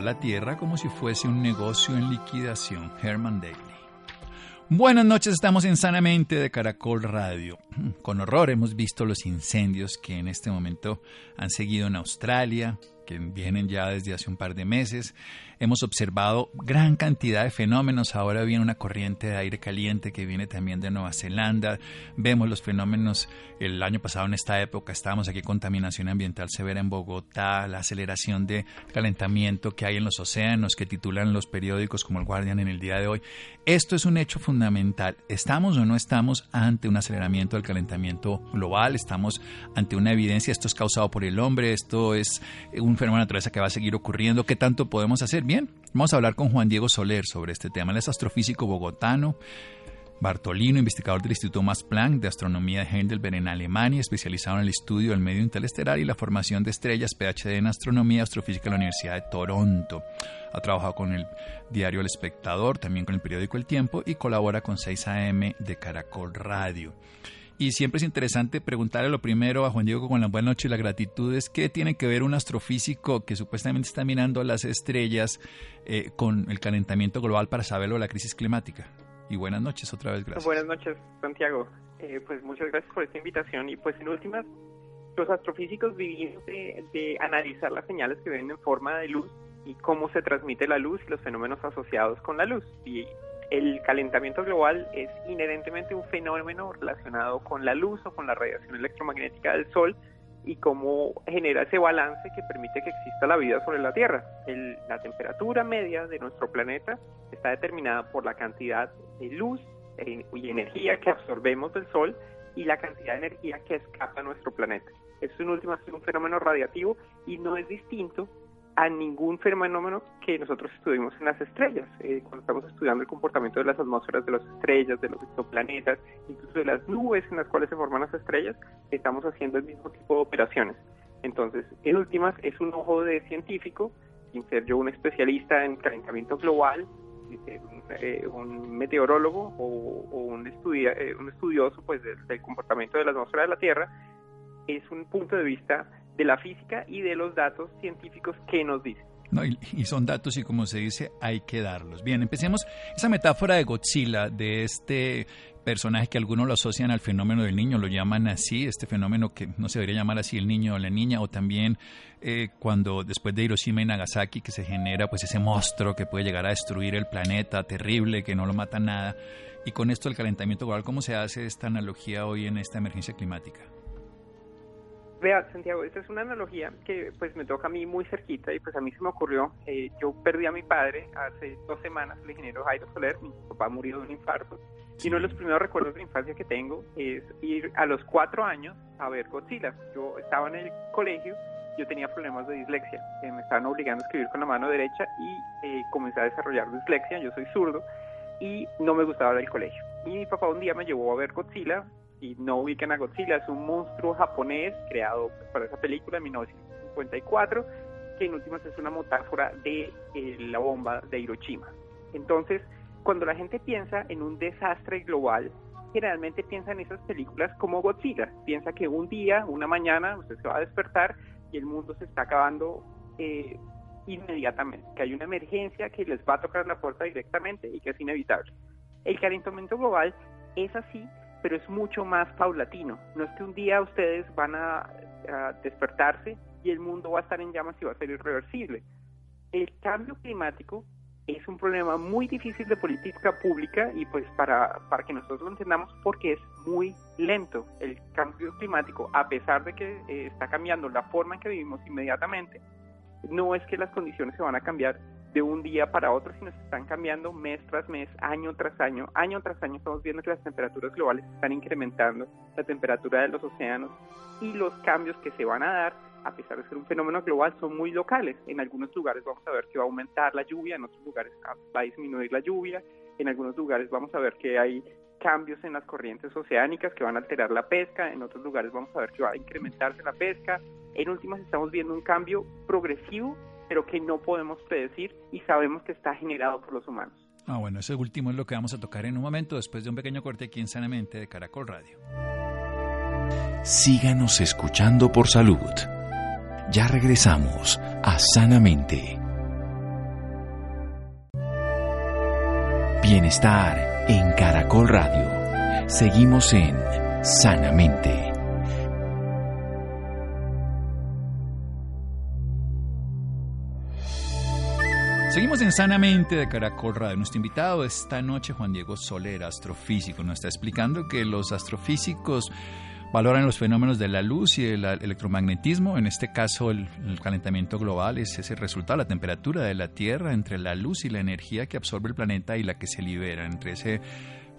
La Tierra como si fuese un negocio en liquidación. Herman Daly. Buenas noches, estamos en Sanamente de Caracol Radio. Con horror hemos visto los incendios que en este momento han seguido en Australia, que vienen ya desde hace un par de meses. Hemos observado gran cantidad de fenómenos. Ahora viene una corriente de aire caliente que viene también de Nueva Zelanda. Vemos los fenómenos. El año pasado en esta época estábamos aquí contaminación ambiental severa en Bogotá, la aceleración de calentamiento que hay en los océanos que titulan los periódicos como el Guardian en el día de hoy. Esto es un hecho fundamental. ¿Estamos o no estamos ante un aceleramiento del calentamiento global? ¿Estamos ante una evidencia? ¿Esto es causado por el hombre? ¿Esto es un fenómeno de naturaleza que va a seguir ocurriendo? ¿Qué tanto podemos hacer? Bien, vamos a hablar con Juan Diego Soler sobre este tema. Él es astrofísico bogotano, Bartolino, investigador del Instituto Max Planck de Astronomía de Heidelberg en Alemania, especializado en el estudio del medio interestelar y la formación de estrellas, PhD en Astronomía y Astrofísica en la Universidad de Toronto. Ha trabajado con el diario El Espectador, también con el periódico El Tiempo y colabora con 6 AM de Caracol Radio. Y siempre es interesante preguntarle lo primero a Juan Diego con la buena noche y la gratitud es qué tiene que ver un astrofísico que supuestamente está mirando las estrellas eh, con el calentamiento global para saberlo de la crisis climática. Y buenas noches otra vez, gracias. Buenas noches, Santiago. Eh, pues muchas gracias por esta invitación y pues en últimas, los astrofísicos vivimos de, analizar las señales que ven en forma de luz y cómo se transmite la luz y los fenómenos asociados con la luz. El calentamiento global es inherentemente un fenómeno relacionado con la luz o con la radiación electromagnética del Sol y cómo genera ese balance que permite que exista la vida sobre la Tierra. la temperatura media de nuestro planeta está determinada por la cantidad de luz y energía que absorbemos del Sol y la cantidad de energía que escapa a nuestro planeta. Esto en última es un fenómeno radiativo y no es distinto a ningún fenómeno que nosotros estuvimos en las estrellas. Eh, cuando estamos estudiando el comportamiento de las atmósferas de las estrellas, de los exoplanetas, incluso de las nubes en las cuales se forman las estrellas, estamos haciendo el mismo tipo de operaciones. Entonces, en últimas, es un ojo de científico, sin ser yo un especialista en calentamiento global, eh, un meteorólogo o, un, estudia, eh, un estudioso pues, del comportamiento de la atmósfera de la Tierra, es un punto de vista de la física y de los datos científicos que nos dicen. No, y, son datos y como se dice, hay que darlos. Bien, empecemos esa metáfora de Godzilla, de este personaje que algunos lo asocian al fenómeno del niño, lo llaman así, este fenómeno que no se debería llamar así el niño o la niña, o también eh, cuando después de Hiroshima y Nagasaki que se genera pues ese monstruo que puede llegar a destruir el planeta, terrible, que no lo mata nada. Y con esto el calentamiento global, ¿cómo se hace esta analogía hoy en esta emergencia climática? Vea, Santiago, esta es una analogía que pues me toca a mí muy cerquita y pues a mí se me ocurrió, eh, yo perdí a mi padre hace dos semanas, el ingeniero Jairo Soler, mi papá murió de un infarto y uno de los primeros recuerdos de infancia que tengo es ir a los cuatro años a ver Godzilla. Yo estaba en el colegio, yo tenía problemas de dislexia, eh, me estaban obligando a escribir con la mano derecha y eh, comencé a desarrollar dislexia, yo soy zurdo y no me gustaba al colegio. Y mi papá un día me llevó a ver Godzilla, y no ubican a Godzilla, es un monstruo japonés creado para esa película en 1954, que en últimas es una metáfora de eh, la bomba de Hiroshima. Entonces, cuando la gente piensa en un desastre global, generalmente piensa en esas películas como Godzilla. Piensa que un día, una mañana, usted se va a despertar y el mundo se está acabando eh, inmediatamente, que hay una emergencia que les va a tocar la puerta directamente y que es inevitable. El calentamiento global es así pero es mucho más paulatino. No es que un día ustedes van a, despertarse y el mundo va a estar en llamas y va a ser irreversible. El cambio climático es un problema muy difícil de política pública y pues para, para que nosotros lo entendamos porque es muy lento. El cambio climático, a pesar de que eh, está cambiando la forma en que vivimos inmediatamente, no es que las condiciones se van a cambiar de un día para otro, sino se están cambiando mes tras mes, año tras año. Año tras año estamos viendo que las temperaturas globales están incrementando, la temperatura de los océanos y los cambios que se van a dar a pesar de ser un fenómeno global, son muy locales. En algunos lugares vamos a ver que va a aumentar la lluvia, en otros lugares va a disminuir la lluvia, en algunos lugares vamos a ver que hay cambios en las corrientes oceánicas que van a alterar la pesca, en otros lugares vamos a ver que va a incrementarse la pesca. En últimas estamos viendo un cambio progresivo, pero que no podemos predecir y sabemos que está generado por los humanos. Ah, bueno, ese último es lo que vamos a tocar en un momento después de un pequeño corte aquí en Sanamente de Caracol Radio. Síganos escuchando por salud. Ya regresamos a Sanamente. Bienestar en Caracol Radio. Seguimos en Sanamente. Seguimos en Sanamente de Caracol Radio. Nuestro invitado esta noche, Juan Diego Soler, astrofísico, nos está explicando que los astrofísicos valoran los fenómenos de la luz y del electromagnetismo. En este caso, el, calentamiento global es ese resultado, la temperatura de la Tierra entre la luz y la energía que absorbe el planeta y la que se libera, entre ese,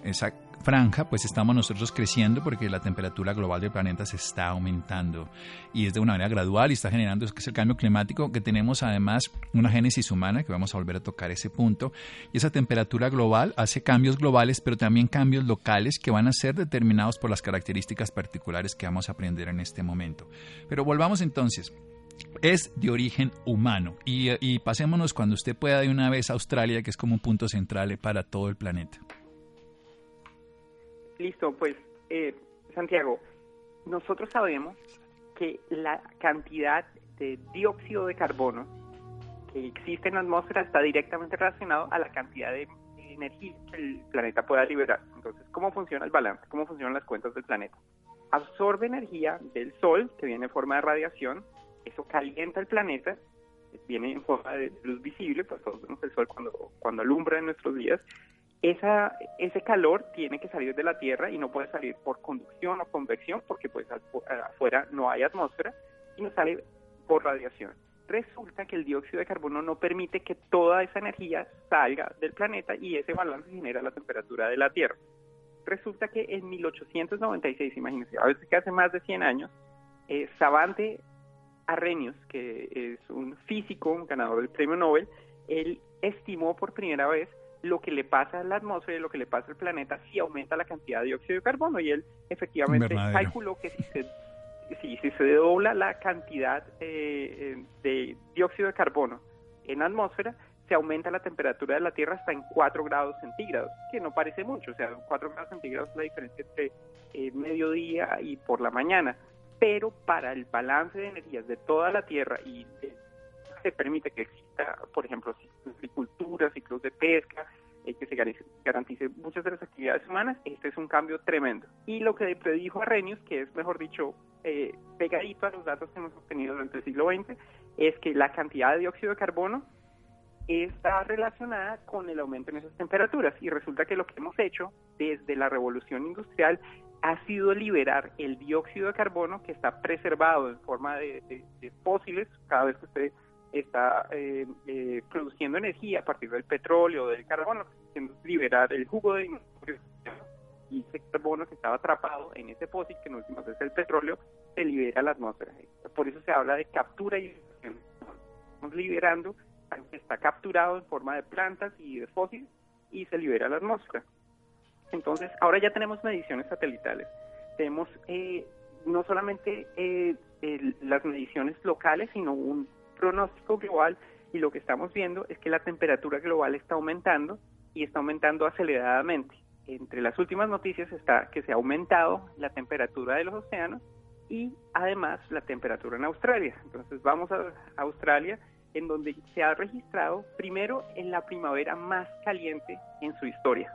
esa franja, pues estamos nosotros creciendo porque la temperatura global del planeta se está aumentando y es de una manera gradual y está generando es el cambio climático que tenemos además una génesis humana que vamos a volver a tocar ese punto y esa temperatura global hace cambios globales pero también cambios locales que van a ser determinados por las características particulares que vamos a aprender en este momento. Pero volvamos entonces es de origen humano. Y, y, pasémonos cuando usted pueda de una vez a Australia, que es como un punto central para todo el planeta. Listo, pues eh, Santiago, nosotros sabemos que la cantidad de dióxido de carbono que existe en la atmósfera está directamente relacionado a la cantidad de energía que el planeta pueda liberar. Entonces, ¿cómo funciona el balance? ¿Cómo funcionan las cuentas del planeta? Absorbe energía del Sol, que viene en forma de radiación, eso calienta el planeta, viene en forma de luz visible, pues todos vemos el Sol cuando, cuando alumbra en nuestros días, esa, ese calor tiene que salir de la Tierra y no puede salir por conducción o convección porque pues afuera no hay atmósfera y no sale por radiación. Resulta que el dióxido de carbono no permite que toda esa energía salga del planeta y ese balance genera la temperatura de la Tierra. Resulta que en 1896, imagínense, a veces que hace más de 100 años, eh, Savante Arrhenius, que es un físico, un ganador del premio Nobel, él estimó por primera vez lo que le pasa a la atmósfera y lo que le pasa al planeta si aumenta la cantidad de dióxido de carbono. Y él efectivamente calculó que si se, si, se dobla la cantidad eh, de dióxido de carbono en la atmósfera, se aumenta la temperatura de la Tierra hasta en 4 grados centígrados, que no parece mucho, o sea, 4 grados centígrados es la diferencia entre eh, mediodía y por la mañana. Pero para el balance de energías de toda la Tierra y se permite que exista, por ejemplo, agricultura, ciclos de pesca, eh, que se garantice muchas de las actividades humanas, este es un cambio tremendo. Y lo que predijo Arrhenius, que es, mejor dicho, eh, pegadito a los datos que hemos obtenido durante el siglo XX, es que la cantidad de dióxido de carbono está relacionada con el aumento en esas temperaturas. Y resulta que lo que hemos hecho desde la revolución industrial ha sido liberar el dióxido de carbono que está preservado en forma de, de fósiles. Cada vez que usted está eh, eh, produciendo energía a partir del petróleo, del carbono, liberar el jugo de y ese carbono que estaba atrapado en ese fósil, que en últimas es el petróleo, se libera a la atmósfera. Por eso se habla de captura y Estamos liberando algo que está capturado en forma de plantas y de fósiles y se libera a la atmósfera. Entonces, ahora ya tenemos mediciones satelitales. Tenemos eh, no solamente las mediciones locales, sino un pronóstico global y lo que estamos viendo es que la temperatura global está aumentando y está aumentando aceleradamente. Entre las últimas noticias está que se ha aumentado la temperatura de los océanos y además la temperatura en Australia. Entonces vamos a Australia en donde se ha registrado primero en la primavera más caliente en su historia.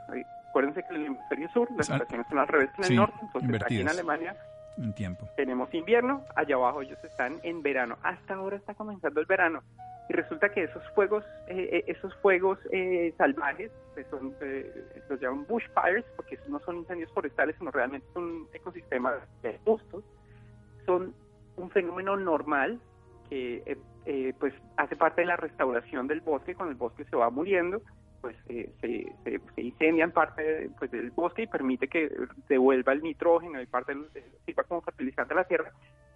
Acuérdense que en el hemisferio sur las estaciones son al revés en el norte, entonces aquí en Alemania tiempo. Tenemos invierno, allá abajo ellos están en verano. Hasta ahora está comenzando el verano. Y resulta que esos fuegos, eh, eh, esos fuegos eh, salvajes, que son, los llaman bushfires, porque no son incendios forestales, sino realmente son ecosistemas de justos, son un fenómeno normal que pues hace parte de la restauración del bosque, cuando el bosque se va muriendo, pues se, se, incendian parte pues, del bosque y permite que devuelva el nitrógeno y parte del, sirva como fertilizante a la tierra.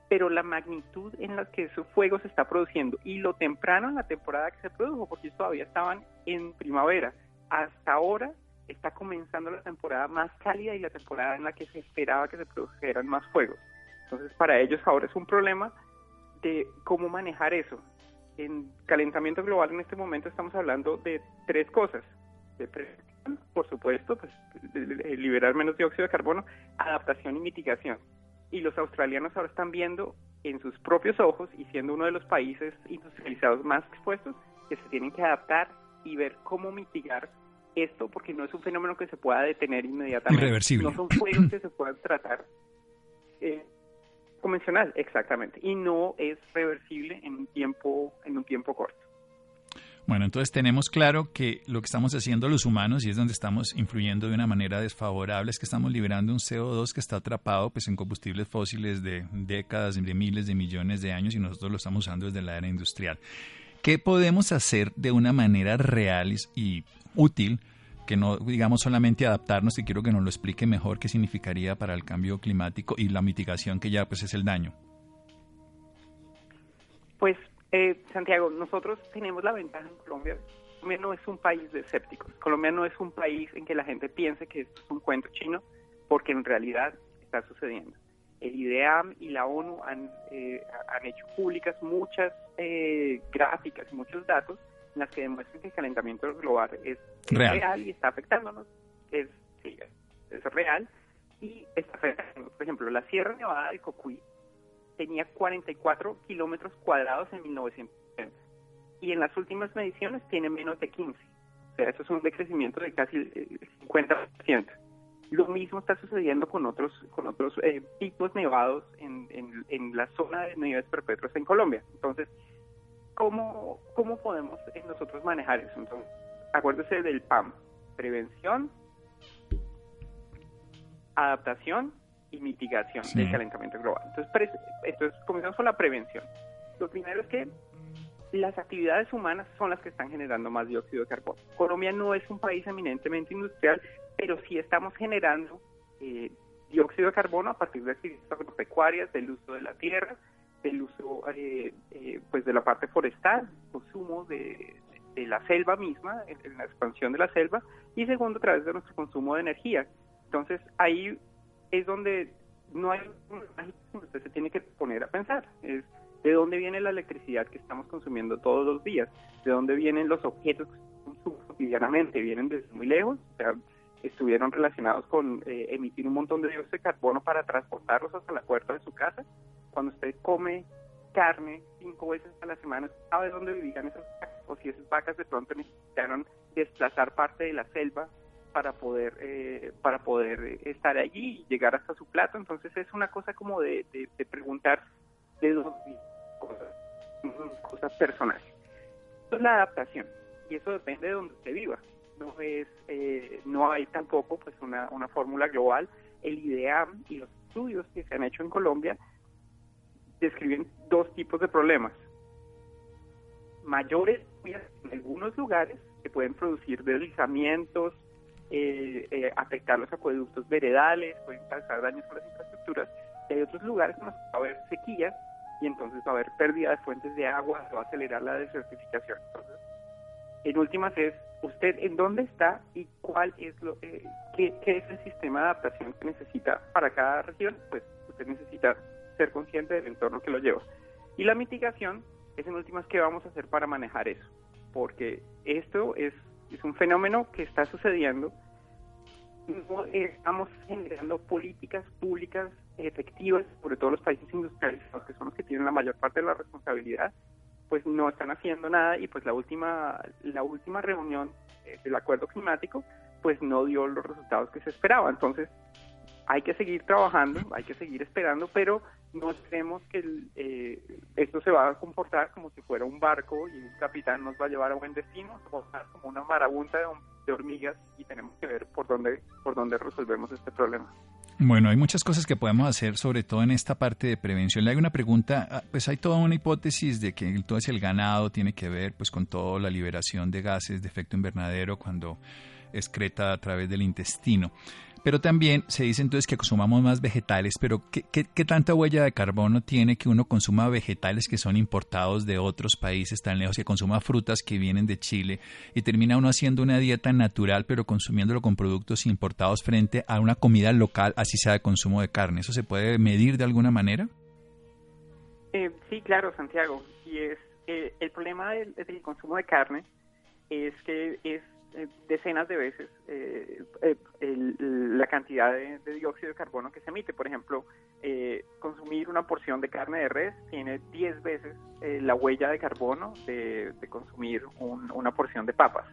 pero la magnitud en la que ese fuego se está produciendo y lo temprano en la temporada que se produjo, porque todavía estaban en primavera, hasta ahora está comenzando la temporada más cálida y la temporada en la que se esperaba que se produjeran más fuegos. Entonces, para ellos ahora es un problema de cómo manejar eso. En calentamiento global en este momento estamos hablando de tres cosas. De por supuesto, pues, liberar menos dióxido de carbono, adaptación y mitigación. Y los australianos ahora están viendo en sus propios ojos y siendo uno de los países industrializados más expuestos que se tienen que adaptar y ver cómo mitigar esto porque no es un fenómeno que se pueda detener inmediatamente. Irreversible. No son fuegos que se puedan tratar eh, convencional, exactamente, y no es reversible en un tiempo en un tiempo corto. Bueno, entonces tenemos claro que lo que estamos haciendo los humanos y es donde estamos influyendo de una manera desfavorable es que estamos liberando un CO2 que está atrapado pues en combustibles fósiles de décadas, de miles de millones de años y nosotros lo estamos usando desde la era industrial. ¿Qué podemos hacer de una manera real y útil que no digamos solamente adaptarnos y quiero que nos lo explique mejor qué significaría para el cambio climático y la mitigación que ya pues es el daño. Pues eh, Santiago, nosotros tenemos la ventaja en Colombia. Colombia no es un país de escépticos. Colombia no es un país en que la gente piense que esto es un cuento chino, porque en realidad está sucediendo. El IDEAM y la ONU han, eh, han hecho públicas muchas eh, gráficas muchos datos en las que demuestran que el calentamiento global es, real. y está afectándonos. Es, sí, es real y está afectando. Por ejemplo, la Sierra Nevada de Cocuy tenía 44 kilómetros cuadrados en 1970 y en las últimas mediciones tiene menos de 15. O sea, eso es un decrecimiento de casi el 50%. Lo mismo está sucediendo con otros con otros eh, picos nevados en, en, en la zona de niveles perpetuos en Colombia. Entonces, ¿cómo, cómo podemos nosotros manejar eso? Entonces, acuérdese del PAM, prevención, adaptación y mitigación del calentamiento global. Entonces, entonces, comenzamos con la prevención. Lo primero es que las actividades humanas son las que están generando más dióxido de carbono. Colombia no es un país eminentemente industrial, pero sí estamos generando eh, dióxido de carbono a partir de actividades agropecuarias, del uso de la tierra, del uso eh, eh, pues de la parte forestal, consumo de, la selva misma, en, la expansión de la selva, y segundo a través de nuestro consumo de energía. Entonces ahí es donde no hay usted se tiene que poner a pensar, es de dónde viene la electricidad que estamos consumiendo todos los días, de dónde vienen los objetos que consumimos cotidianamente, vienen desde muy lejos, o sea, estuvieron relacionados con eh, emitir un montón de dióxido de carbono para transportarlos hasta la puerta de su casa, cuando usted come carne cinco veces a la semana, sabe dónde vivían esas vacas o si esas vacas de pronto necesitaron desplazar parte de la selva para poder eh, para poder estar allí y llegar hasta su plato. Entonces es una cosa como de, preguntar de dos cosas, cosas personales. Es la adaptación y eso depende de donde usted viva. No es eh, no hay tampoco pues una, una fórmula global. El IDEAM y los estudios que se han hecho en Colombia describen dos tipos de problemas. Mayores en algunos lugares que pueden producir deslizamientos, eh, eh, afectar los acueductos veredales, pueden causar daños a las infraestructuras. Y hay otros lugares en va a haber sequías y entonces va a haber pérdida de fuentes de agua, se va a acelerar la desertificación. en últimas es usted en dónde está y cuál es lo eh, qué es el sistema de adaptación que necesita para cada región. Pues usted necesita ser consciente del entorno que lo lleva. Y la mitigación es en últimas qué vamos a hacer para manejar eso, porque esto es, es un fenómeno que está sucediendo. No estamos generando políticas públicas efectivas, sobre todo los países industrializados, que son los que tienen la mayor parte de la responsabilidad, pues no están haciendo nada y pues la última la última reunión eh, del acuerdo climático pues no dio los resultados que se esperaba. Entonces, hay que seguir trabajando, hay que seguir esperando, pero no esperemos que eh, esto se va a comportar como si fuera un barco y un capitán nos va a llevar a buen destino, como una marabunta de, hormigas y tenemos que ver por dónde, por dónde resolvemos este problema. Bueno, hay muchas cosas que podemos hacer, sobre todo en esta parte de prevención. Le hago una pregunta, ah, pues hay toda una hipótesis de que entonces el ganado tiene que ver pues con toda la liberación de gases de efecto invernadero cuando excreta a través del intestino. Pero también se dice entonces que consumamos más vegetales, pero ¿qué, ¿qué, tanta huella de carbono tiene que uno consuma vegetales que son importados de otros países tan lejos, que consuma frutas que vienen de Chile y termina uno haciendo una dieta natural pero consumiéndolo con productos importados frente a una comida local, así sea de consumo de carne? ¿Eso se puede medir de alguna manera? Eh, sí, claro, Santiago. Y es eh, el problema del, consumo de carne es que es eh, decenas de veces la cantidad de, dióxido de carbono que se emite. Por ejemplo, consumir una porción de carne de res tiene 10 veces la huella de carbono de, consumir una porción de papas.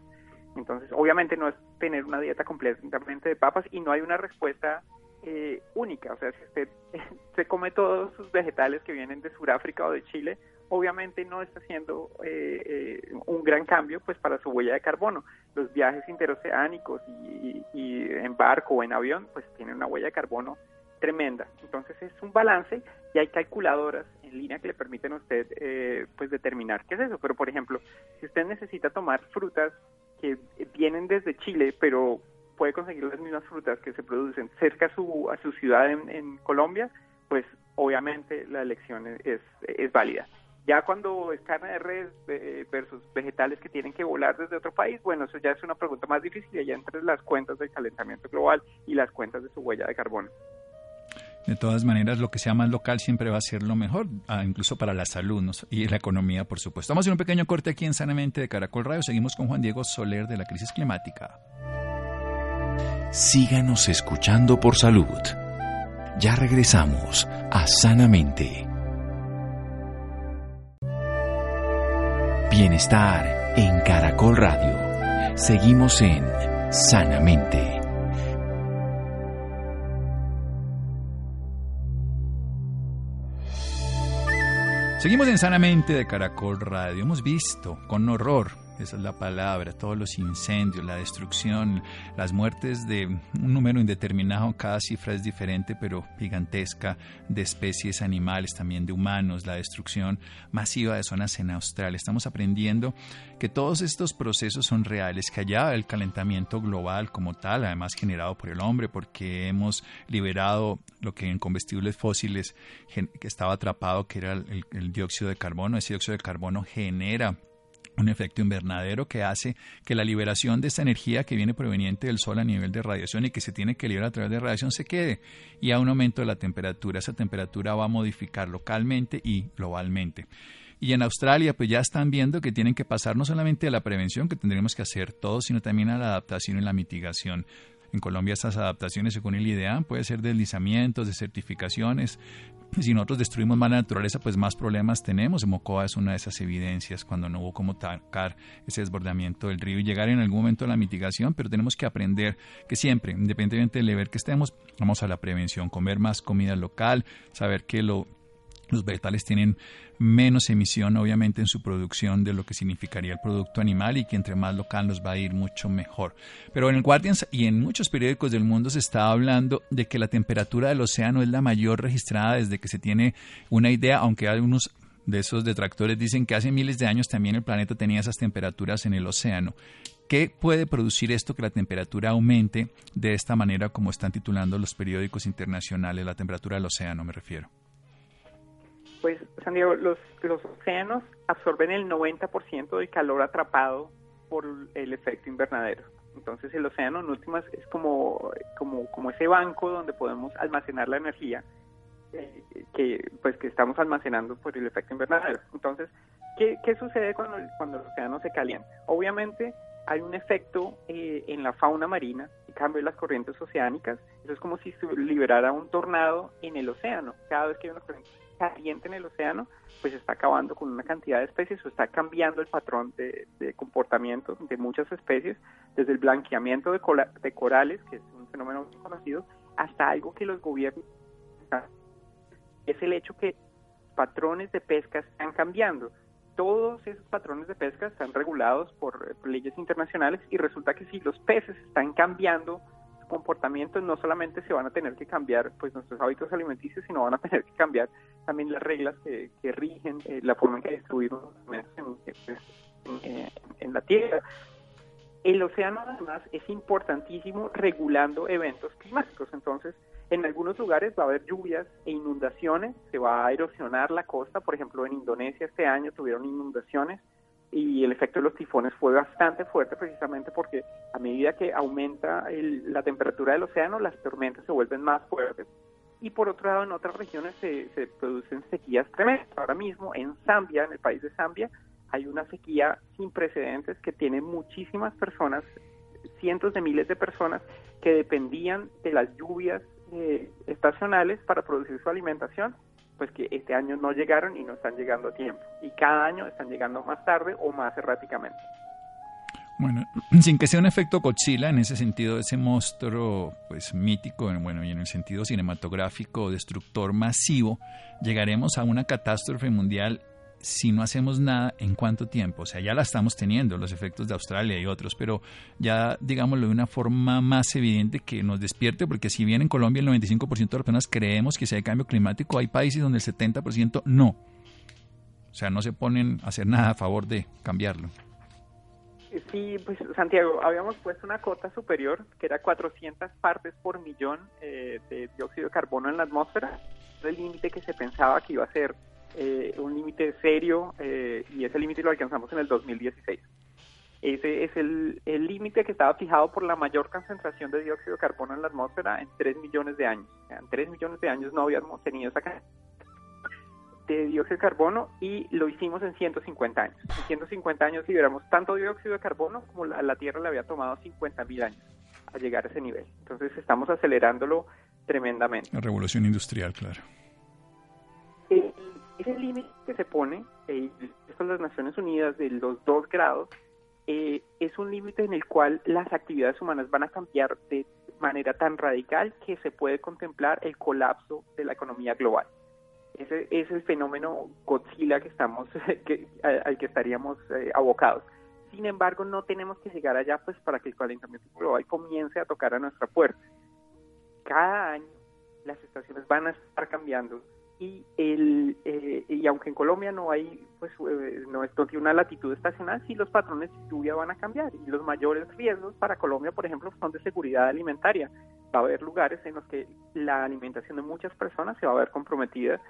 Entonces, obviamente no es tener una dieta completamente de papas y no hay una respuesta eh, única. O sea, si usted se come todos sus vegetales que vienen de Sudáfrica o de Chile, obviamente no está haciendo eh, eh, un gran cambio pues para su huella de carbono. Los viajes interoceánicos y, en barco o en avión pues tienen una huella de carbono tremenda. Entonces es un balance y hay calculadoras en línea que le permiten a usted pues determinar qué es eso. Pero por ejemplo, si usted necesita tomar frutas que vienen desde Chile, pero puede conseguir las mismas frutas que se producen cerca a su, a su ciudad en, Colombia, pues obviamente la elección es, es válida. Ya cuando es carne de res versus vegetales que tienen que volar desde otro país, bueno, eso ya es una pregunta más difícil, ya entre las cuentas del calentamiento global y las cuentas de su huella de carbono. De todas maneras, lo que sea más local siempre va a ser lo mejor, ah, incluso para la salud y la economía, por supuesto. Vamos a hacer un pequeño corte aquí en Sanamente de Caracol Radio. Seguimos con Juan Diego Soler de la crisis climática. Síganos escuchando por salud. Ya regresamos a Sanamente. Bienestar en Caracol Radio. Seguimos en Sanamente. Seguimos en Sanamente de Caracol Radio. Hemos visto con horror esa es la palabra, todos los incendios, la destrucción, las muertes de un número indeterminado, cada cifra es diferente, pero gigantesca, de especies animales, también de humanos, la destrucción masiva de zonas en Australia. Estamos aprendiendo que todos estos procesos son reales, que allá el calentamiento global como tal, además generado por el hombre, porque hemos liberado lo que en combustibles fósiles que estaba atrapado, que era el, el dióxido de carbono, ese dióxido de carbono genera un efecto invernadero que hace que la liberación de esta energía que viene proveniente del Sol a nivel de radiación y que se tiene que liberar a través de radiación se quede y a un aumento de la temperatura. Esa temperatura va a modificar localmente y globalmente. Y en Australia, pues ya están viendo que tienen que pasar no solamente a la prevención, que tendremos que hacer todos, sino también a la adaptación y la mitigación. En Colombia estas adaptaciones, según el IDEA, puede ser deslizamientos, de certificaciones. Si nosotros destruimos más la naturaleza, pues más problemas tenemos. Mocoa es una de esas evidencias cuando no hubo cómo tacar ese desbordamiento del río y llegar en algún momento a la mitigación, pero tenemos que aprender que siempre, independientemente del nivel que estemos, vamos a la prevención, comer más comida local, saber que lo los vegetales tienen menos emisión, obviamente, en su producción de lo que significaría el producto animal y que entre más local nos va a ir mucho mejor. Pero en el Guardian y en muchos periódicos del mundo se está hablando de que la temperatura del océano es la mayor registrada desde que se tiene una idea, aunque algunos de esos detractores dicen que hace miles de años también el planeta tenía esas temperaturas en el océano. ¿Qué puede producir esto que la temperatura aumente de esta manera como están titulando los periódicos internacionales, la temperatura del océano me refiero? Pues, Santiago, los, los océanos absorben el 90% del calor atrapado por el efecto invernadero. Entonces el océano en últimas es como, como, como ese banco donde podemos almacenar la energía eh, que pues que estamos almacenando por el efecto invernadero. Entonces, ¿qué, sucede cuando, cuando el océano se calienta? Obviamente hay un efecto eh, en la fauna marina, en cambio en las corrientes oceánicas, eso es como si se liberara un tornado en el océano. Cada vez que hay una corriente caliente en el océano, pues está acabando con una cantidad de especies o está cambiando el patrón de, comportamiento de muchas especies, desde el blanqueamiento de, de corales, que es un fenómeno muy conocido, hasta algo que los gobiernos es el hecho que patrones de pesca están cambiando. Todos esos patrones de pesca están regulados por leyes internacionales y resulta que si los peces están cambiando comportamientos no solamente se van a tener que cambiar pues nuestros hábitos alimenticios, sino van a tener que cambiar también las reglas que, rigen eh, la forma en que distribuimos alimentos en, en, la tierra. El océano además es importantísimo regulando eventos climáticos, entonces en algunos lugares va a haber lluvias e inundaciones, se va a erosionar la costa, por ejemplo en Indonesia este año tuvieron inundaciones y el efecto de los tifones fue bastante fuerte precisamente porque a medida que aumenta la temperatura del océano las tormentas se vuelven más fuertes y por otro lado en otras regiones se, se producen sequías tremendas. Ahora mismo en Zambia, en el país de Zambia, hay una sequía sin precedentes que tiene muchísimas personas, cientos de miles de personas que dependían de las lluvias eh, estacionales para producir su alimentación, pues que este año no llegaron y no están llegando a tiempo. Y cada año están llegando más tarde o más erráticamente. Bueno, sin que sea un efecto Godzilla, en ese sentido, ese monstruo pues mítico, bueno, y en el sentido cinematográfico, destructor masivo, llegaremos a una catástrofe mundial si no hacemos nada en cuánto tiempo. O sea, ya la estamos teniendo, los efectos de Australia y otros, pero ya, digámoslo, de una forma más evidente que nos despierte, porque si bien en Colombia el 95% de las personas creemos que si hay cambio climático, hay países donde el 70% no. O sea, no se ponen a hacer nada a favor de cambiarlo. Sí, pues Santiago, habíamos puesto una cota superior que era 400 partes por millón eh, de dióxido de carbono en la atmósfera, el límite que se pensaba que iba a ser eh, un límite serio eh, y ese límite lo alcanzamos en el 2016. Ese es el límite que estaba fijado por la mayor concentración de dióxido de carbono en la atmósfera en 3 millones de años. En 3 millones de años no habíamos tenido esa cantidad de dióxido de carbono y lo hicimos en 150 años. En 150 años liberamos tanto dióxido de carbono como la, la Tierra le había tomado 50 mil años a llegar a ese nivel. Entonces estamos acelerándolo tremendamente. La revolución industrial, claro. Ese límite que se pone, eh, esto las Naciones Unidas, de los dos grados, eh, es un límite en el cual las actividades humanas van a cambiar de manera tan radical que se puede contemplar el colapso de la economía global. Ese, es el fenómeno Godzilla que estamos, que, al que estaríamos eh, abocados. Sin embargo, no tenemos que llegar allá pues para que el calentamiento global comience a tocar a nuestra puerta. Cada año las estaciones van a estar cambiando y el eh, y aunque en Colombia no hay pues eh, no es tiene una latitud estacional sí los patrones de lluvia van a cambiar y los mayores riesgos para Colombia por ejemplo son de seguridad alimentaria va a haber lugares en los que la alimentación de muchas personas se va a ver comprometida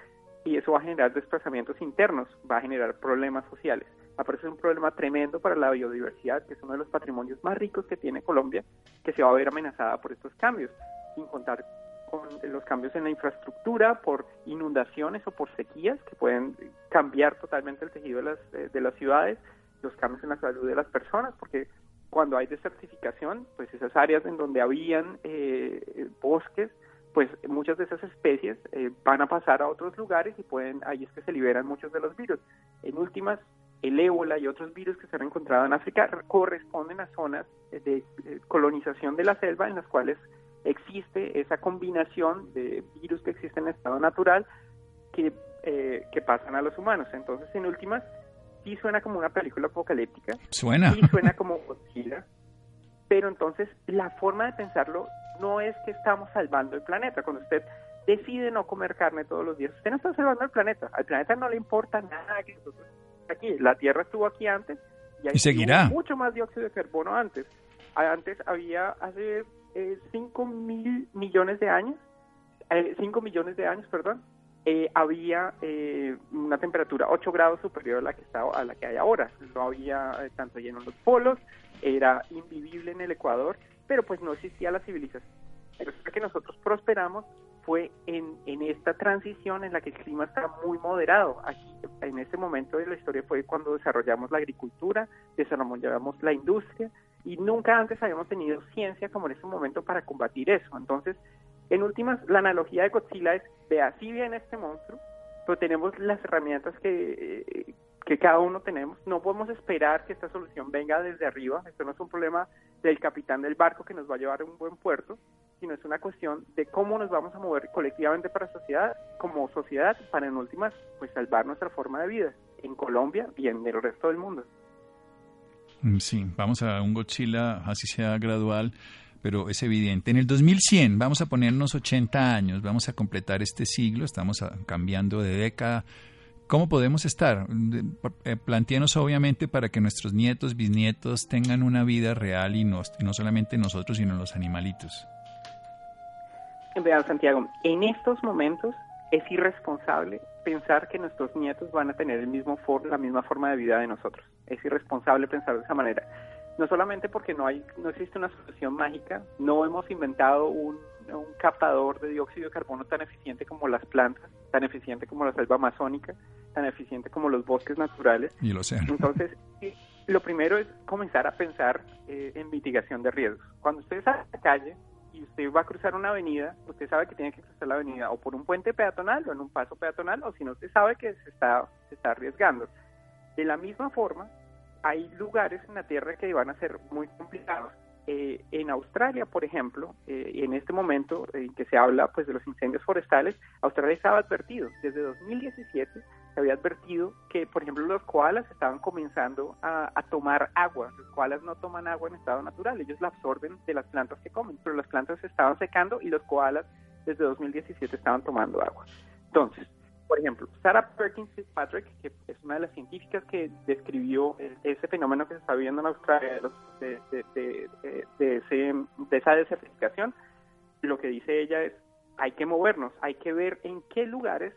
y eso va a generar desplazamientos internos, va a generar problemas sociales. Aparece un problema tremendo para la biodiversidad, que es uno de los patrimonios más ricos que tiene Colombia, que se va a ver amenazada por estos cambios, sin contar con los cambios en la infraestructura, por inundaciones o por sequías que pueden cambiar totalmente el tejido de las, eh, de las ciudades, los cambios en la salud de las personas, porque cuando hay desertificación, pues esas áreas en donde habían eh, bosques, pues muchas de esas especies eh, van a pasar a otros lugares y pueden ahí es que se liberan muchos de los virus. En últimas, el ébola y otros virus que se han encontrado en África corresponden a zonas de colonización de la selva en las cuales existe esa combinación de virus que existen en estado natural que, eh, que pasan a los humanos. Entonces, en últimas, sí suena como una película apocalíptica. Suena. Sí suena como Godzilla. Pero entonces la forma de pensarlo no es que estamos salvando el planeta. Cuando usted decide no comer carne todos los días, usted no está salvando el planeta. Al planeta no le importa nada que nosotros aquí. La Tierra estuvo aquí antes y, y seguirá. mucho más dióxido de carbono antes. Antes había hace 5 eh, mil millones de años, 5 eh, millones de años, perdón, eh, había una temperatura 8 grados superior a la que está, a la que hay ahora. No había tanto lleno en los polos, era invivible en el Ecuador, pero pues no existía la civilización. Pero que nosotros prosperamos fue en, en esta transición en la que el clima está muy moderado. Aquí, en este momento de la historia fue cuando desarrollamos la agricultura, desarrollamos la industria, y nunca antes habíamos tenido ciencia como en este momento para combatir eso. Entonces, en últimas, la analogía de Godzilla es, ve así bien este monstruo, pero tenemos las herramientas que, eh, que cada uno tenemos. No podemos esperar que esta solución venga desde arriba. Esto no es un problema del capitán del barco que nos va a llevar a un buen puerto, sino es una cuestión de cómo nos vamos a mover colectivamente para sociedad, como sociedad, para en últimas, pues salvar nuestra forma de vida en Colombia y en el resto del mundo. Mm, sí, vamos a un Godzilla, así sea gradual, pero es evidente. En el 2100 vamos a ponernos 80 años, vamos a completar este siglo, estamos cambiando de década ¿Cómo podemos estar? Eh, planteanos obviamente para que nuestros nietos, bisnietos tengan una vida real y no, no solamente nosotros, sino los animalitos. Santiago, en estos momentos es irresponsable pensar que nuestros nietos van a tener el mismo la misma forma de vida de nosotros. Es irresponsable pensar de esa manera. No solamente porque no hay, no existe una solución mágica, no hemos inventado un, un captador de dióxido de carbono tan eficiente como las plantas, tan eficiente como la selva amazónica, tan eficiente como los bosques naturales. Y lo sé. Entonces, lo primero es comenzar a pensar eh, en mitigación de riesgos. Cuando usted sale a la calle y usted va a cruzar una avenida, usted sabe que tiene que cruzar la avenida o por un puente peatonal o en un paso peatonal, o si no, usted sabe que se está, se está arriesgando. De la misma forma, hay lugares en la Tierra que van a ser muy complicados eh, en Australia, por ejemplo, eh, en este momento en que se habla pues de los incendios forestales, Australia estaba advertido desde 2017 se había advertido que, por ejemplo, los koalas estaban comenzando a, tomar agua. Los koalas no toman agua en estado natural, ellos la absorben de las plantas que comen, pero las plantas estaban secando y los koalas desde 2017 estaban tomando agua. Entonces, por ejemplo, Sarah Perkins Fitzpatrick, que es una de las científicas que describió ese fenómeno que se está viviendo en Australia de, de, esa desertificación, lo que dice ella es, hay que movernos, hay que ver en qué lugares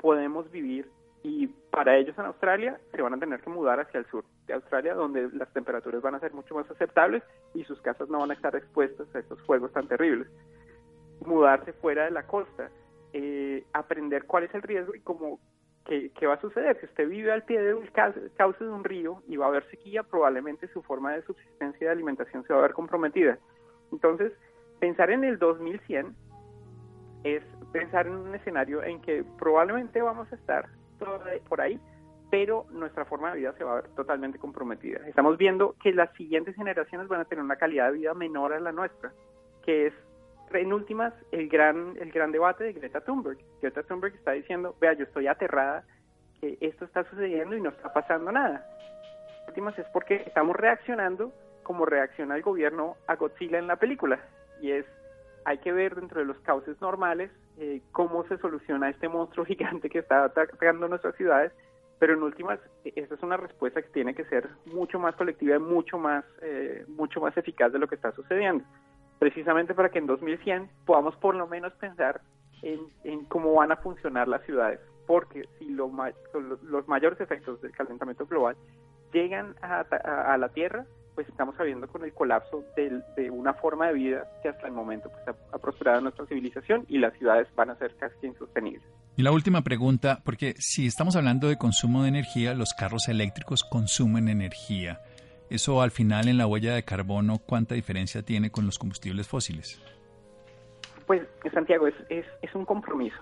podemos vivir y para ellos en Australia se van a tener que mudar hacia el sur de Australia, donde las temperaturas van a ser mucho más aceptables y sus casas no van a estar expuestas a estos fuegos tan terribles. Mudarse fuera de la costa eh, aprender cuál es el riesgo y cómo qué, va a suceder. Si usted vive al pie de un cauce de un río y va a haber sequía, probablemente su forma de subsistencia y de alimentación se va a ver comprometida. Entonces, pensar en el 2100 es pensar en un escenario en que probablemente vamos a estar por ahí, pero nuestra forma de vida se va a ver totalmente comprometida. Estamos viendo que las siguientes generaciones van a tener una calidad de vida menor a la nuestra, que es en últimas, el gran, el gran debate de Greta Thunberg. Greta Thunberg está diciendo, vea, yo estoy aterrada que esto está sucediendo y no está pasando nada. En últimas es porque estamos reaccionando como reacciona el gobierno a Godzilla en la película. Y es, hay que ver dentro de los cauces normales eh, cómo se soluciona este monstruo gigante que está atacando nuestras ciudades. Pero en últimas, esa es una respuesta que tiene que ser mucho más colectiva y mucho más, eh, mucho más eficaz de lo que está sucediendo precisamente para que en 2100 podamos por lo menos pensar en, cómo van a funcionar las ciudades, porque si lo, los mayores efectos del calentamiento global llegan a, la Tierra, pues estamos sabiendo con el colapso de, una forma de vida que hasta el momento pues, ha, prosperado nuestra civilización y las ciudades van a ser casi insostenibles. Y la última pregunta, porque si estamos hablando de consumo de energía, los carros eléctricos consumen energía. Eso al final en la huella de carbono, ¿cuánta diferencia tiene con los combustibles fósiles? Pues, Santiago, es, es, es un compromiso.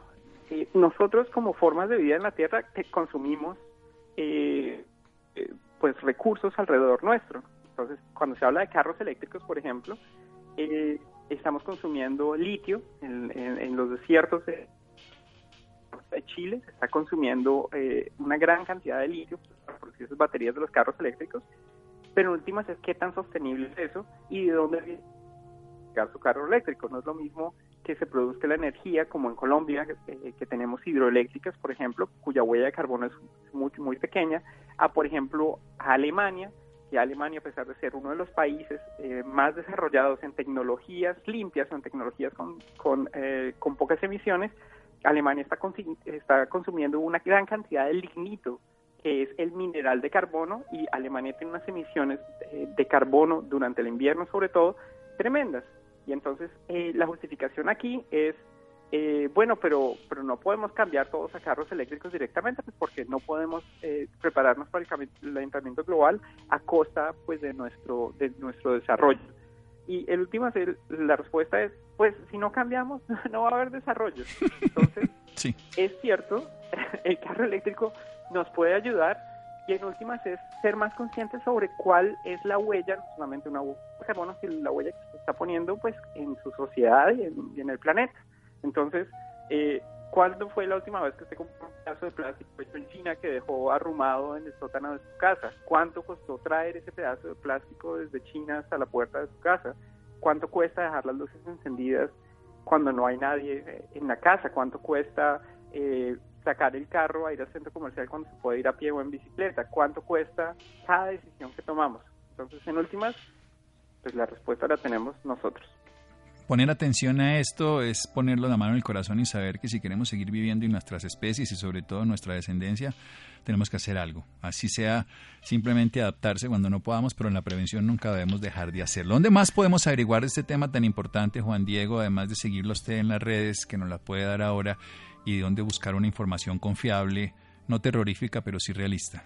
Eh, nosotros como formas de vida en la Tierra que consumimos eh, eh, pues recursos alrededor nuestro. Entonces, cuando se habla de carros eléctricos, por ejemplo, estamos consumiendo litio en, los desiertos de, Chile, se está consumiendo una gran cantidad de litio para producir esas baterías de los carros eléctricos pero en últimas es qué tan sostenible es eso y de dónde viene su carro eléctrico. No es lo mismo que se produzca la energía como en Colombia, eh, que tenemos hidroeléctricas, por ejemplo, cuya huella de carbono es muy, muy pequeña, a, por ejemplo, a Alemania, que Alemania, a pesar de ser uno de los países eh, más desarrollados en tecnologías limpias en tecnologías con, con, eh, con pocas emisiones, Alemania está, está consumiendo una gran cantidad de lignito que es el mineral de carbono y Alemania tiene unas emisiones de, carbono durante el invierno sobre todo tremendas. Y entonces eh, la justificación aquí es, eh, bueno, pero, pero no podemos cambiar todos a carros eléctricos directamente pues porque no podemos eh, prepararnos para el calentamiento global a costa pues de nuestro, de nuestro desarrollo. Y el último, la respuesta es, pues si no cambiamos, no va a haber desarrollo. Entonces, sí. es cierto, el carro eléctrico nos puede ayudar y en últimas es ser más conscientes sobre cuál es la huella, no solamente una huella de carbono, sino la huella que se está poniendo pues en su sociedad y en, el planeta. Entonces, eh, ¿cuándo fue la última vez que usted compró un pedazo de plástico hecho en China que dejó arrumado en el sótano de su casa? ¿Cuánto costó traer ese pedazo de plástico desde China hasta la puerta de su casa? ¿Cuánto cuesta dejar las luces encendidas cuando no hay nadie eh, en la casa? ¿Cuánto cuesta eh, sacar el carro a ir al centro comercial cuando se puede ir a pie o en bicicleta, cuánto cuesta cada decisión que tomamos. Entonces, en últimas, pues la respuesta la tenemos nosotros. Poner atención a esto es ponerlo la mano en el corazón y saber que si queremos seguir viviendo en nuestras especies y sobre todo nuestra descendencia, tenemos que hacer algo. Así sea simplemente adaptarse cuando no podamos, pero en la prevención nunca debemos dejar de hacerlo. ¿Dónde más podemos averiguar este tema tan importante, Juan Diego, además de seguirlo usted en las redes, que nos la puede dar ahora, y de dónde buscar una información confiable, no terrorífica, pero sí realista?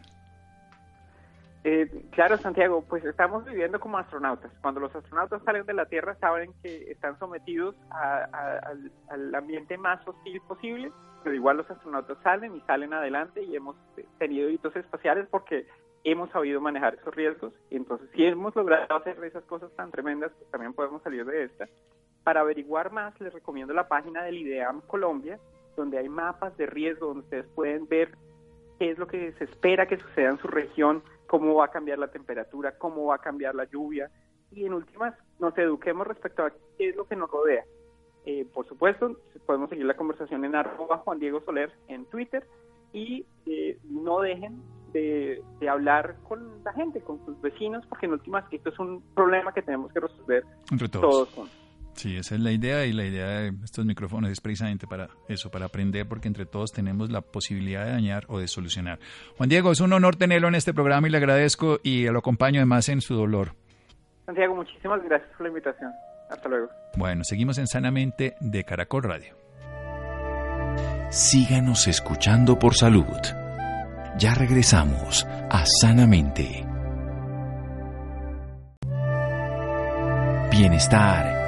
Eh, claro, Santiago, pues estamos viviendo como astronautas. Cuando los astronautas salen de la Tierra saben que están sometidos al, ambiente más hostil posible, pero igual los astronautas salen y salen adelante y hemos tenido hitos espaciales porque hemos sabido manejar esos riesgos y entonces si hemos logrado hacer esas cosas tan tremendas, pues también podemos salir de esta. Para averiguar más, les recomiendo la página del IDEAM Colombia, donde hay mapas de riesgo, donde ustedes pueden ver qué es lo que se espera que suceda en su región, cómo va a cambiar la temperatura, cómo va a cambiar la lluvia y en últimas nos eduquemos respecto a qué es lo que nos rodea. Eh, por supuesto, podemos seguir la conversación en arroba Juan Diego Soler en Twitter y eh, no dejen de, hablar con la gente, con sus vecinos, porque en últimas esto es un problema que tenemos que resolver Entre todos juntos. Sí, esa es la idea y la idea de estos micrófonos es precisamente para eso, para aprender, porque entre todos tenemos la posibilidad de dañar o de solucionar. Juan Diego, es un honor tenerlo en este programa y le agradezco y lo acompaño además en su dolor. Santiago, muchísimas gracias por la invitación. Hasta luego. Bueno, seguimos en Sanamente de Caracol Radio. Síganos escuchando por salud. Ya regresamos a Sanamente. Bienestar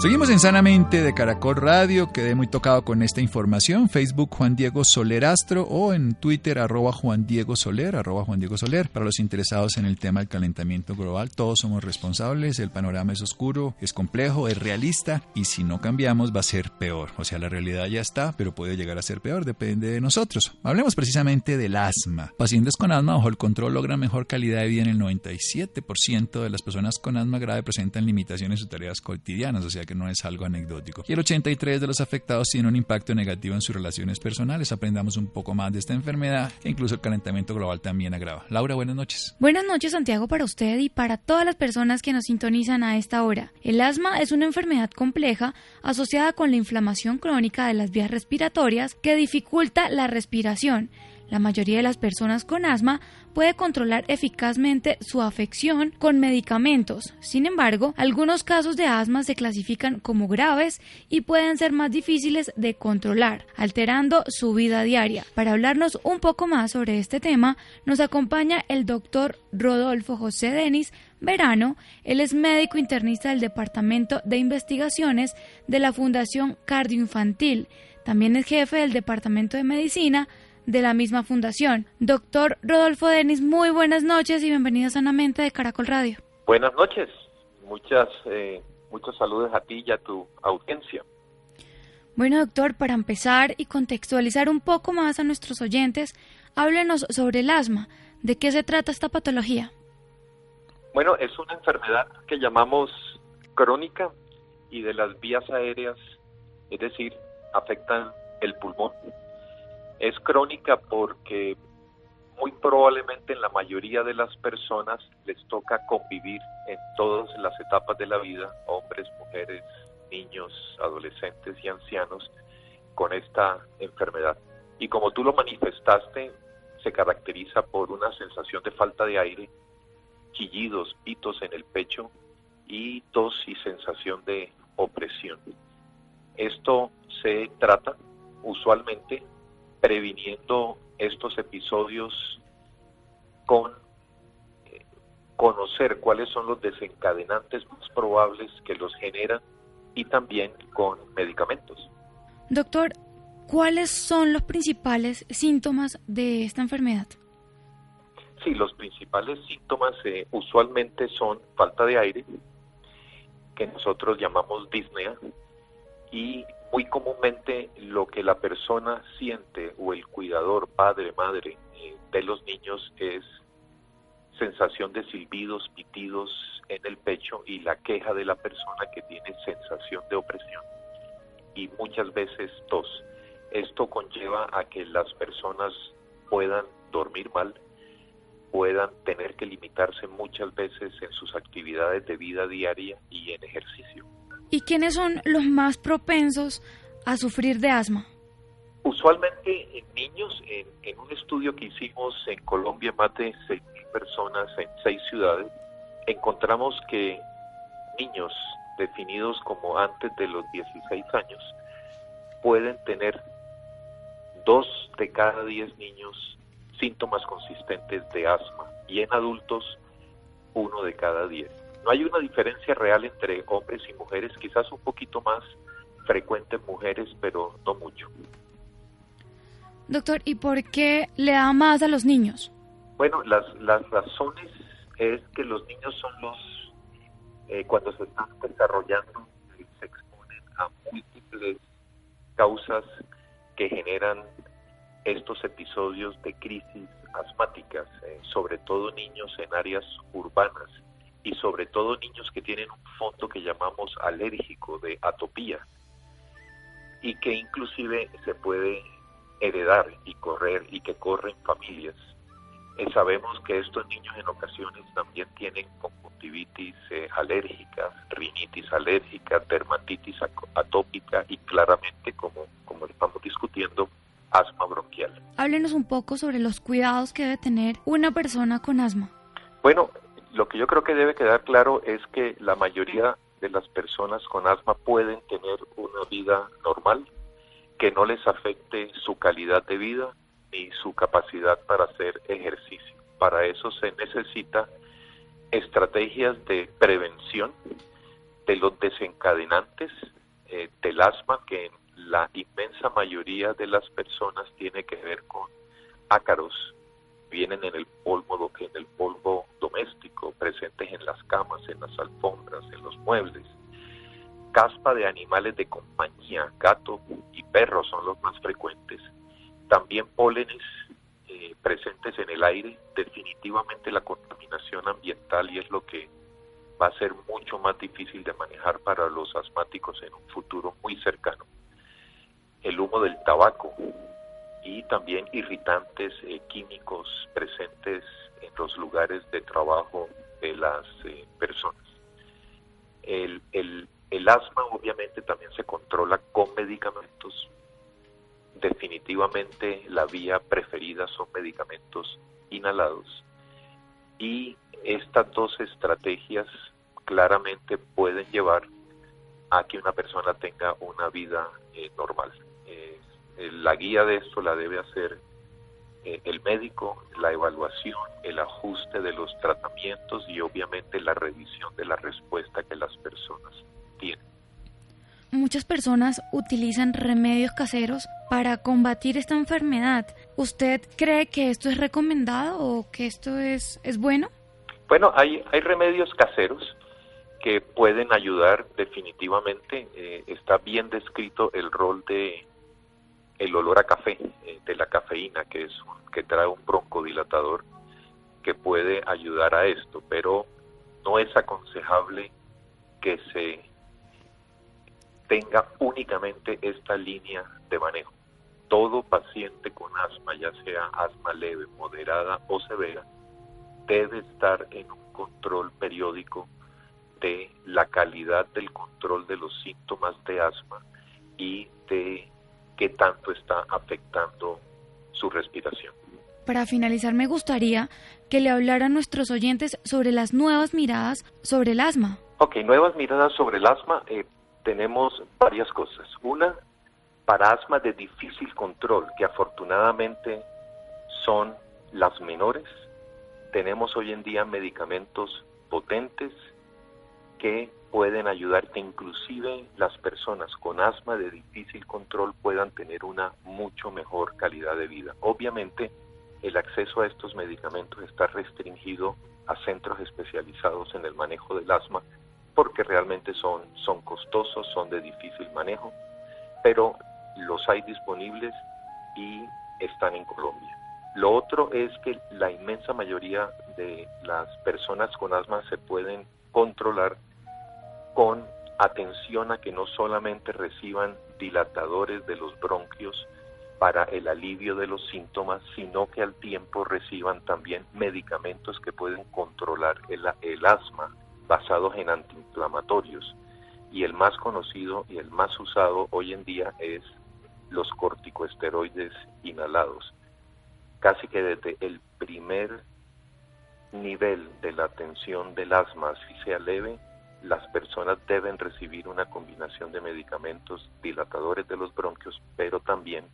Seguimos en Sanamente de Caracol Radio, quedé muy tocado con esta información, Facebook Juan Diego Soler Astro o en Twitter arroba Juan Diego Soler, Juan Diego Soler. Para los interesados en el tema del calentamiento global, todos somos responsables, el panorama es oscuro, es complejo, es realista y si no cambiamos va a ser peor. O sea, la realidad ya está, pero puede llegar a ser peor, depende de nosotros. Hablemos precisamente del asma. Pacientes con asma bajo el control logran mejor calidad de vida en el 97% de las personas con asma grave presentan limitaciones en sus tareas cotidianas, o sea que no es algo anecdótico. Y el 83 de los afectados tiene un impacto negativo en sus relaciones personales. Aprendamos un poco más de esta enfermedad e incluso el calentamiento global también agrava. Laura, buenas noches. Buenas noches, Santiago, para usted y para todas las personas que nos sintonizan a esta hora. El asma es una enfermedad compleja asociada con la inflamación crónica de las vías respiratorias que dificulta la respiración la mayoría de las personas con asma puede controlar eficazmente su afección con medicamentos. Sin embargo, algunos casos de asma se clasifican como graves y pueden ser más difíciles de controlar, alterando su vida diaria. Para hablarnos un poco más sobre este tema, nos acompaña el doctor Rodolfo José Denis Verano. Él es médico internista del Departamento de Investigaciones de la Fundación Cardioinfantil. También es jefe del Departamento de Medicina de la misma fundación. Doctor Rodolfo Denis, muy buenas noches y bienvenido Sanamente de Caracol Radio. Buenas noches, muchas, eh, muchos saludos a ti y a tu audiencia. Bueno, doctor, para empezar y contextualizar un poco más a nuestros oyentes, háblenos sobre el asma. ¿De qué se trata esta patología? Bueno, es una enfermedad que llamamos crónica y de las vías aéreas, es decir, afectan el pulmón. Es crónica porque muy probablemente en la mayoría de las personas les toca convivir en todas las etapas de la vida, hombres, mujeres, niños, adolescentes y ancianos, con esta enfermedad. Y como tú lo manifestaste, se caracteriza por una sensación de falta de aire, chillidos, pitos en el pecho y tos y sensación de opresión. Esto se trata usualmente previniendo estos episodios con eh, conocer cuáles son los desencadenantes más probables que los generan y también con medicamentos. Doctor, ¿cuáles son los principales síntomas de esta enfermedad? Sí, los principales síntomas eh, usualmente son falta de aire, que nosotros llamamos disnea, y muy comúnmente lo que la persona siente o el cuidador, padre, madre eh, de los niños es sensación de silbidos, pitidos en el pecho y la queja de la persona que tiene sensación de opresión y muchas veces tos. Esto conlleva a que las personas puedan dormir mal, puedan tener que limitarse muchas veces en sus actividades de vida diaria y en ejercicio. ¿Y quiénes son los más propensos a sufrir de asma? Usualmente en niños, en, un estudio que hicimos en Colombia, más de 6.000 personas en seis ciudades, encontramos que niños definidos como antes de los 16 años pueden tener dos de cada diez niños síntomas consistentes de asma y en adultos uno de cada diez. No hay una diferencia real entre hombres y mujeres, quizás un poquito más frecuente en mujeres, pero no mucho. Doctor, ¿y por qué le da más a los niños? Bueno, las, las razones es que los niños son los, eh, cuando se están desarrollando, se exponen a múltiples causas que generan estos episodios de crisis asmáticas, eh, sobre todo niños en áreas urbanas y sobre todo niños que tienen un fondo que llamamos alérgico de atopía y que inclusive se puede heredar y correr y que corren familias. Eh, sabemos que estos niños en ocasiones también tienen conjuntivitis eh, alérgica, rinitis alérgica, dermatitis atópica y claramente, como, como estamos discutiendo, asma bronquial. Háblenos un poco sobre los cuidados que debe tener una persona con asma. Bueno, lo que yo creo que debe quedar claro es que la mayoría de las personas con asma pueden tener una vida normal, que no les afecte su calidad de vida ni su capacidad para hacer ejercicio. Para eso se necesita estrategias de prevención de los desencadenantes eh, del asma que la inmensa mayoría de las personas tiene que ver con ácaros vienen en el polvo, en el polvo doméstico, presentes en las camas, en las alfombras, en los muebles. Caspa de animales de compañía, gato y perro son los más frecuentes. También pólenes eh, presentes en el aire, definitivamente la contaminación ambiental y es lo que va a ser mucho más difícil de manejar para los asmáticos en un futuro muy cercano. El humo del tabaco, y también irritantes eh, químicos presentes en los lugares de trabajo de las eh, personas. El, el, el asma obviamente también se controla con medicamentos. Definitivamente la vía preferida son medicamentos inhalados. Y estas dos estrategias claramente pueden llevar a que una persona tenga una vida eh, normal. Eh, la guía de esto la debe hacer eh, el médico, la evaluación, el ajuste de los tratamientos y obviamente la revisión de la respuesta que las personas tienen. Muchas personas utilizan remedios caseros para combatir esta enfermedad. ¿Usted cree que esto es recomendado o que esto es, es bueno? Bueno, hay, hay remedios caseros que pueden ayudar definitivamente. Eh, está bien descrito el rol de el olor a café, eh, de la cafeína, que, es que trae un broncodilatador que puede ayudar a esto, pero no es aconsejable que se tenga únicamente esta línea de manejo. Todo paciente con asma, ya sea asma leve, moderada o severa, debe estar en un control periódico de la calidad del control de los síntomas de asma y de qué tanto está afectando su respiración. Para finalizar, me gustaría que le hablara a nuestros oyentes sobre las nuevas miradas sobre el asma. Ok, nuevas miradas sobre el asma. Eh, tenemos varias cosas. Una, para asma de difícil control, que afortunadamente son las menores. Tenemos hoy en día medicamentos potentes que pueden ayudar que inclusive las personas con asma de difícil control puedan tener una mucho mejor calidad de vida. Obviamente el acceso a estos medicamentos está restringido a centros especializados en el manejo del asma porque realmente son, son costosos, son de difícil manejo, pero los hay disponibles y están en Colombia. Lo otro es que la inmensa mayoría de las personas con asma se pueden controlar con atención a que no solamente reciban dilatadores de los bronquios para el alivio de los síntomas, sino que al tiempo reciban también medicamentos que pueden controlar el, asma basados en antiinflamatorios. Y el más conocido y el más usado hoy en día es los corticosteroides inhalados. Casi que desde el primer nivel de la atención del asma, si sea leve, las personas deben recibir una combinación de medicamentos dilatadores de los bronquios, pero también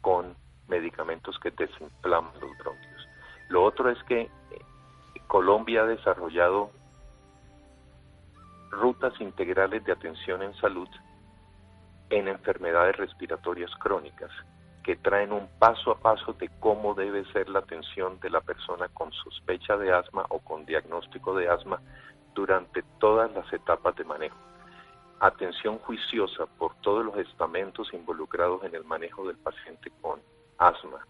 con medicamentos que desinflaman los bronquios. Lo otro es que eh, Colombia ha desarrollado rutas integrales de atención en salud en enfermedades respiratorias crónicas que traen un paso a paso de cómo debe ser la atención de la persona con sospecha de asma o con diagnóstico de asma durante todas las etapas de manejo. Atención juiciosa por todos los estamentos involucrados en el manejo del paciente con asma.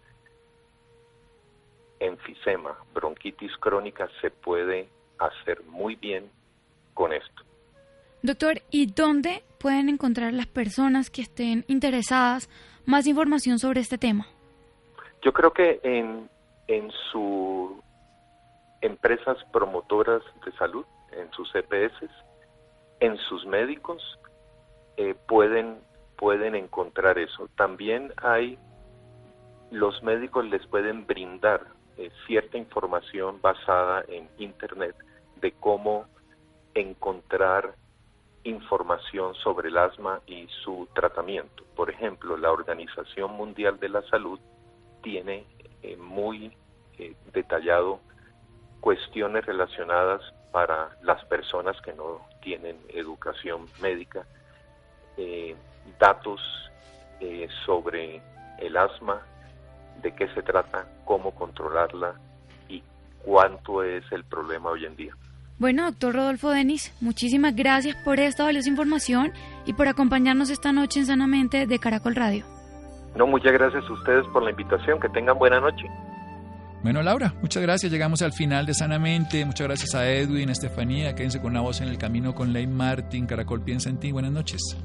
Enfisema, bronquitis crónica se puede hacer muy bien con esto. Doctor, ¿y dónde pueden encontrar las personas que estén interesadas más información sobre este tema? Yo creo que en, en sus empresas promotoras de salud, en sus EPS, en sus médicos, eh, pueden, pueden encontrar eso. También hay, los médicos les pueden brindar eh, cierta información basada en Internet de cómo encontrar información sobre el asma y su tratamiento. Por ejemplo, la Organización Mundial de la Salud tiene eh, muy detallado cuestiones relacionadas para las personas que no tienen educación médica, eh, datos sobre el asma, de qué se trata, cómo controlarla y cuánto es el problema hoy en día. Bueno, doctor Rodolfo Denis, muchísimas gracias por esta valiosa información y por acompañarnos esta noche en Sanamente de Caracol Radio. No, muchas gracias a ustedes por la invitación. Que tengan buena noche. Bueno, Laura, muchas gracias. Llegamos al final de Sanamente. Muchas gracias a Edwin, a Estefanía. Quédense con una voz en el camino con Ley Martin. Caracol piensa en ti. Buenas noches.